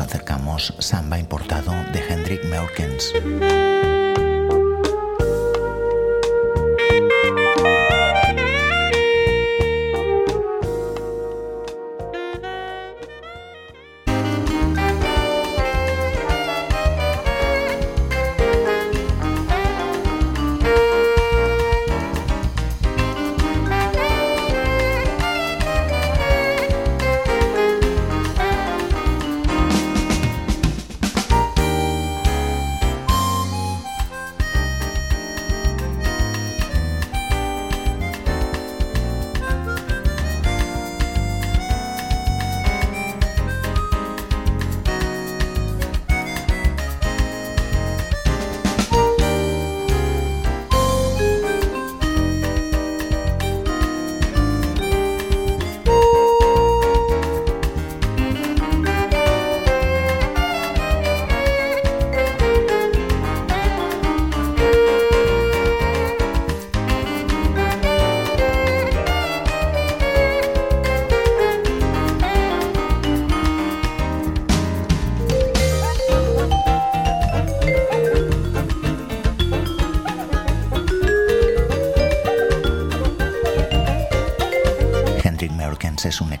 acercamos, samba importado de Hendrik Meurkens.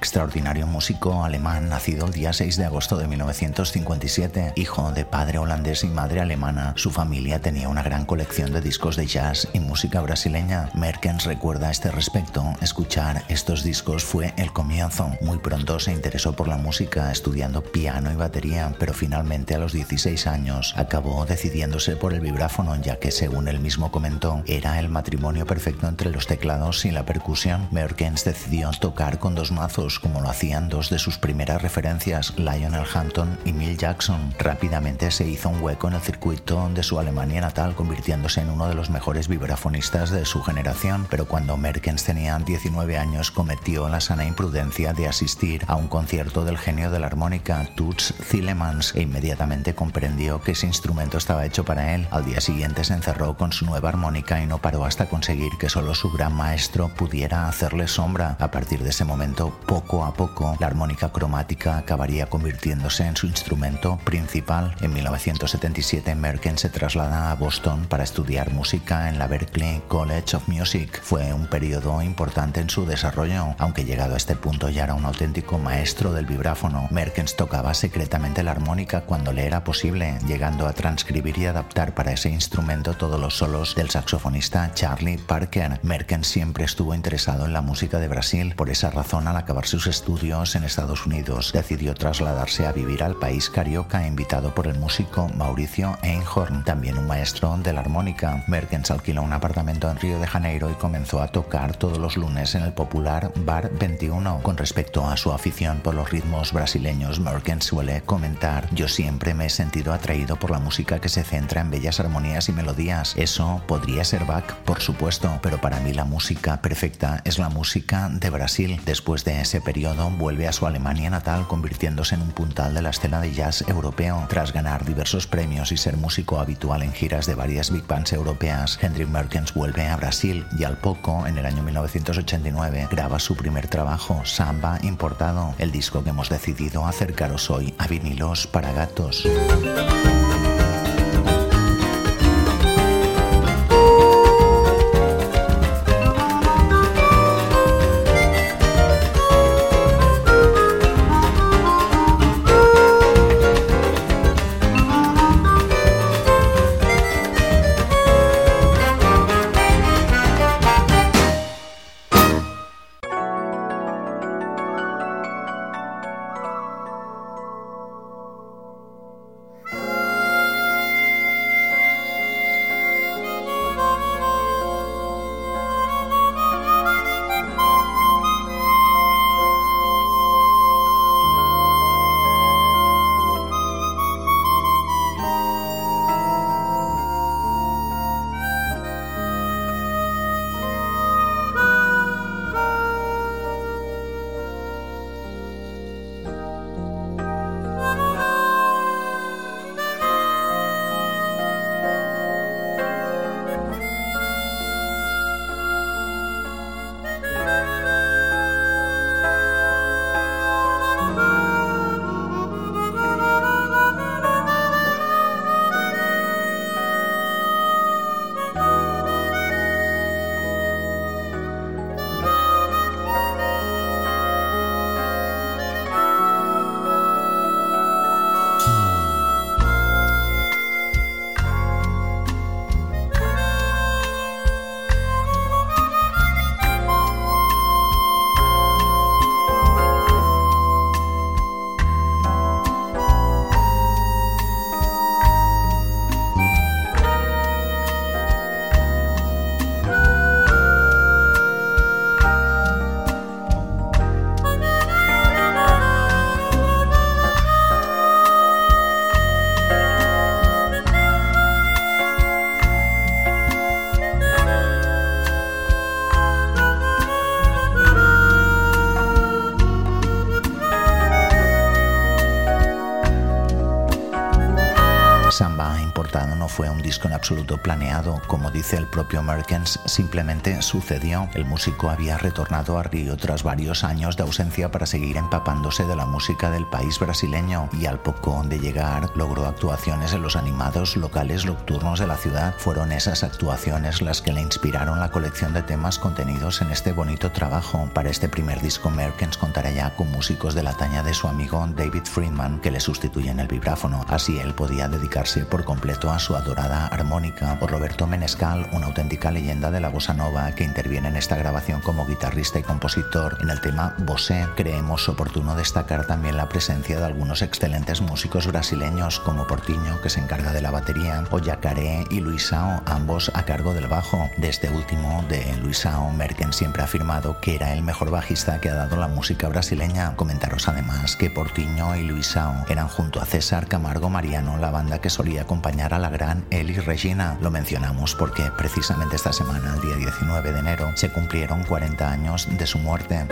Extraordinario músico alemán nacido el día 6 de agosto de 1957. Hijo de padre holandés y madre alemana, su familia tenía una gran colección de discos de jazz y música brasileña. Merkens recuerda a este respecto, escuchar estos discos fue el comienzo. Muy pronto se interesó por la música, estudiando piano y batería, pero finalmente a los 16 años acabó decidiéndose por el vibráfono, ya que según él mismo comentó, era el matrimonio perfecto entre los teclados y la percusión. Merkens decidió tocar con dos mazos como lo hacían dos de sus primeras referencias, Lionel Hampton y Mill Jackson. Rápidamente se hizo un hueco en el circuito de su Alemania natal, convirtiéndose en uno de los mejores vibrafonistas de su generación, pero cuando Merkens tenía 19 años cometió la sana imprudencia de asistir a un concierto del genio de la armónica, Toots Thielemans, e inmediatamente comprendió que ese instrumento estaba hecho para él. Al día siguiente se encerró con su nueva armónica y no paró hasta conseguir que solo su gran maestro pudiera hacerle sombra. A partir de ese momento, poco a poco, la armónica cromática acabaría convirtiéndose en su instrumento principal. En 1977, Merken se traslada a Boston para estudiar música en la Berklee College of Music. Fue un periodo importante en su desarrollo, aunque llegado a este punto ya era un auténtico maestro del vibráfono. Merkens tocaba secretamente la armónica cuando le era posible, llegando a transcribir y adaptar para ese instrumento todos los solos del saxofonista Charlie Parker. Merkens siempre estuvo interesado en la música de Brasil, por esa razón al acabar estudios en Estados Unidos, decidió trasladarse a vivir al país carioca, invitado por el músico Mauricio Einhorn, también un maestro de la armónica. Merkens alquiló un apartamento en Río de Janeiro y comenzó a tocar todos los lunes en el popular Bar 21. Con respecto a su afición por los ritmos brasileños, Merkens suele comentar: Yo siempre me he sentido atraído por la música que se centra en bellas armonías y melodías. Eso podría ser Bach, por supuesto, pero para mí la música perfecta es la música de Brasil. Después de ese periodo vuelve a su Alemania natal convirtiéndose en un puntal de la escena de jazz europeo. Tras ganar diversos premios y ser músico habitual en giras de varias big bands europeas, Hendrik Merkens vuelve a Brasil y al poco, en el año 1989, graba su primer trabajo, Samba Importado, el disco que hemos decidido acercaros hoy a vinilos para gatos. Planeado, como dice el propio Merkens, simplemente sucedió. El músico había retornado a Río tras varios años de ausencia para seguir empapándose de la música del país brasileño y al poco de llegar logró actuaciones en los animados locales nocturnos de la ciudad. Fueron esas actuaciones las que le inspiraron la colección de temas contenidos en este bonito trabajo. Para este primer disco Merkens contará ya con músicos de la talla de su amigo David Friedman que le sustituyen el vibráfono. Así él podía dedicarse por completo a su adorada armónica. O Roberto Menescal, una auténtica leyenda de la bossa nova que interviene en esta grabación como guitarrista y compositor. En el tema Bossé creemos oportuno destacar también la presencia de algunos excelentes músicos brasileños como Portiño, que se encarga de la batería, o Yacaré y Luisao, ambos a cargo del bajo. De este último, de Luisao, Merken siempre ha afirmado que era el mejor bajista que ha dado la música brasileña. Comentaros además que Portiño y Luisao eran junto a César Camargo Mariano la banda que solía acompañar a la gran Eli Regina. Lo mencionamos porque precisamente esta semana, el día 19 de enero, se cumplieron 40 años de su muerte.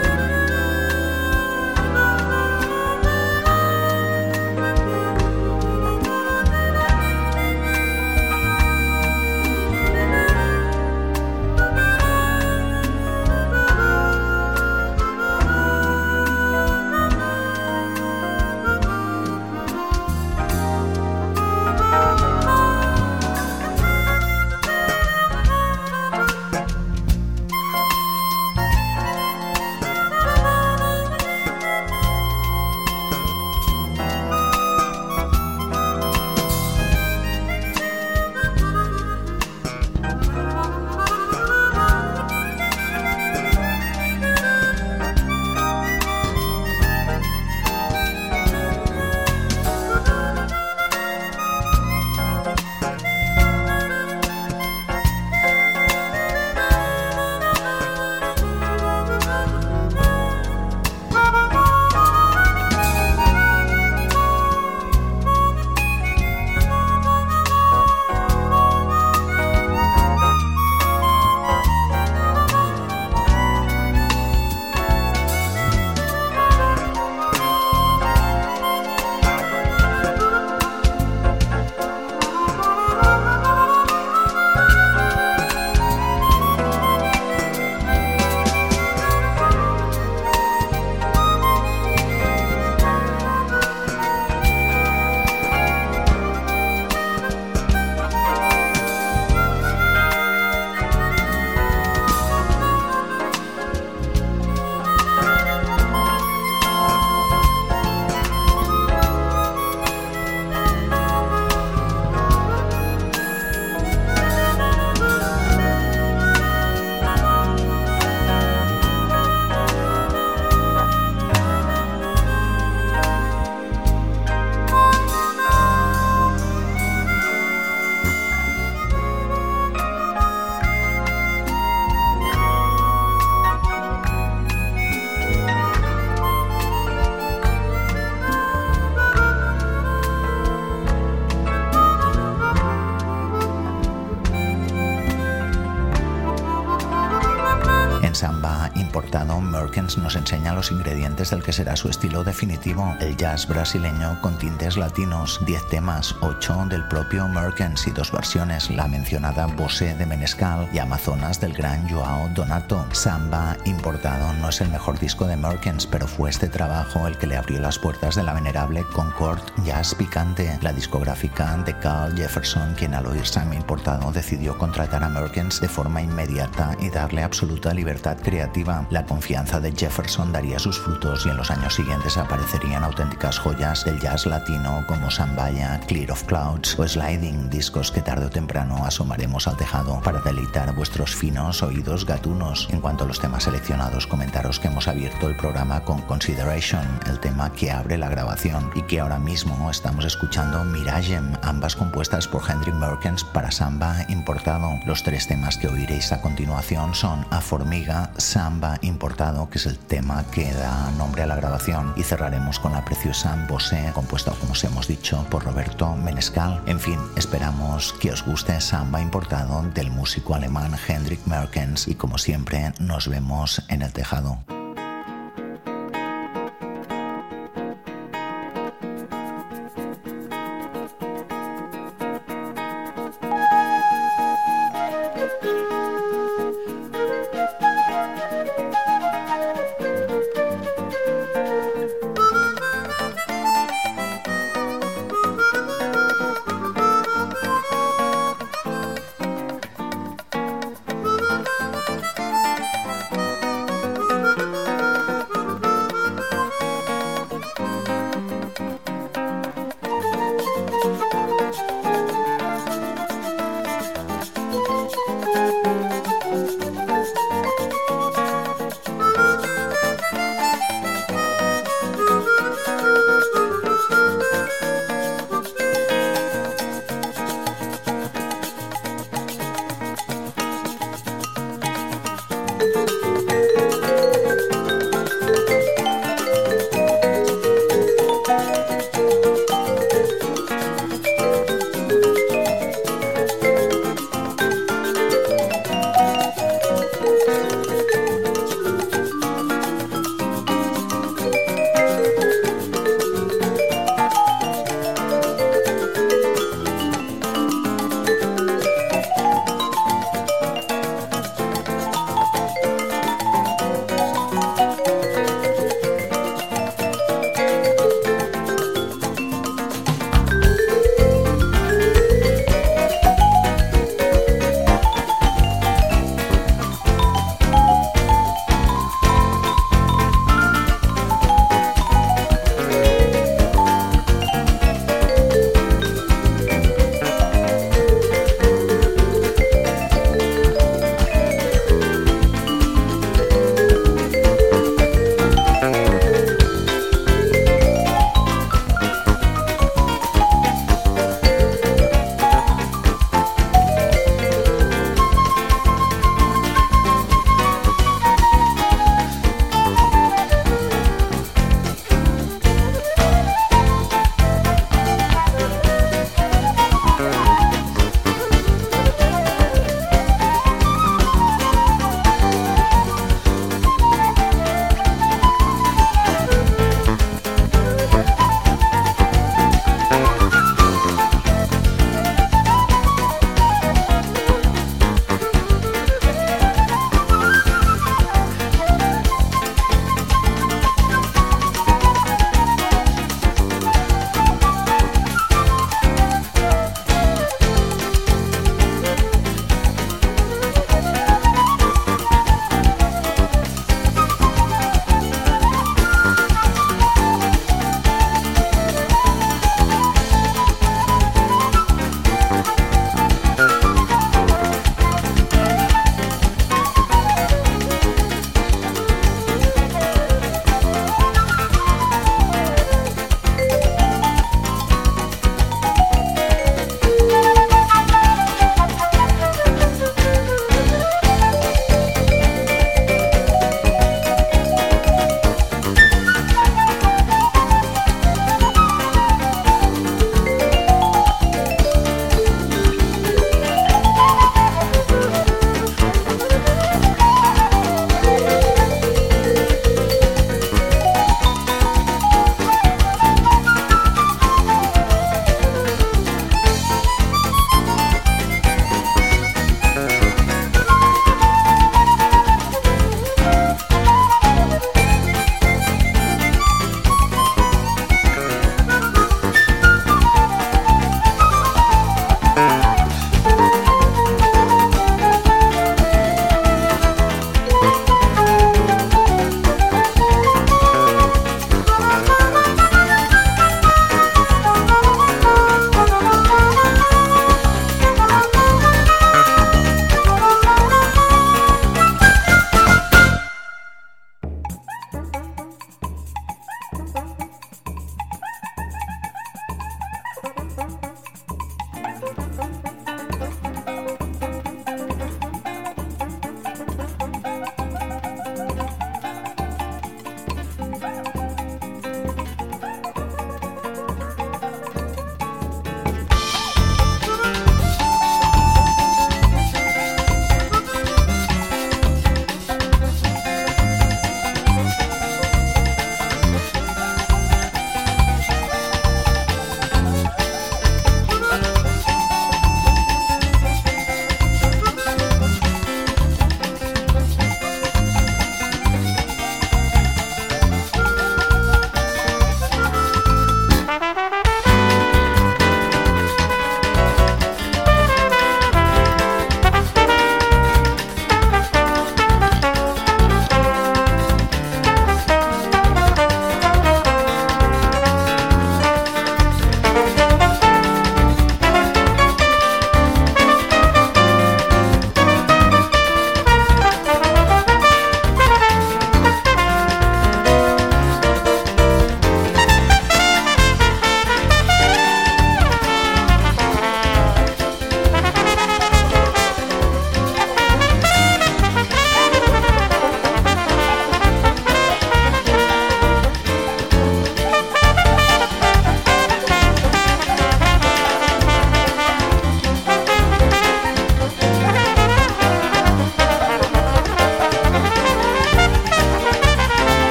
Los ingredientes del que será su estilo definitivo, el jazz brasileño con tintes latinos, 10 temas, 8 del propio Merkens y dos versiones, la mencionada Bosé de Menescal y Amazonas del gran Joao Donato. Samba importado no es el mejor disco de Merkens, pero fue este trabajo el que le abrió las puertas de la venerable Concord Jazz Picante, la discográfica de Carl Jefferson, quien al oír Samba importado decidió contratar a Merkens de forma inmediata y darle absoluta libertad creativa. La confianza de Jefferson daría sus frutos y en los años siguientes aparecerían auténticas joyas del jazz latino como Sambaya, Clear of Clouds o Sliding, discos que tarde o temprano asomaremos al tejado para deleitar vuestros finos oídos gatunos. En cuanto a los temas seleccionados, comentaros que hemos abierto el programa con Consideration, el tema que abre la grabación y que ahora mismo estamos escuchando Miragem, ambas compuestas por Hendrik Merkens para samba importado. Los tres temas que oiréis a continuación son A Formiga, Samba importado, que es el tema que da nombre a la grabación y cerraremos con la preciosa Bosé, compuesta, como os hemos dicho, por Roberto Menescal. En fin, esperamos que os guste Samba importado del músico alemán Hendrik Merkens y como siempre nos vemos en el tejado.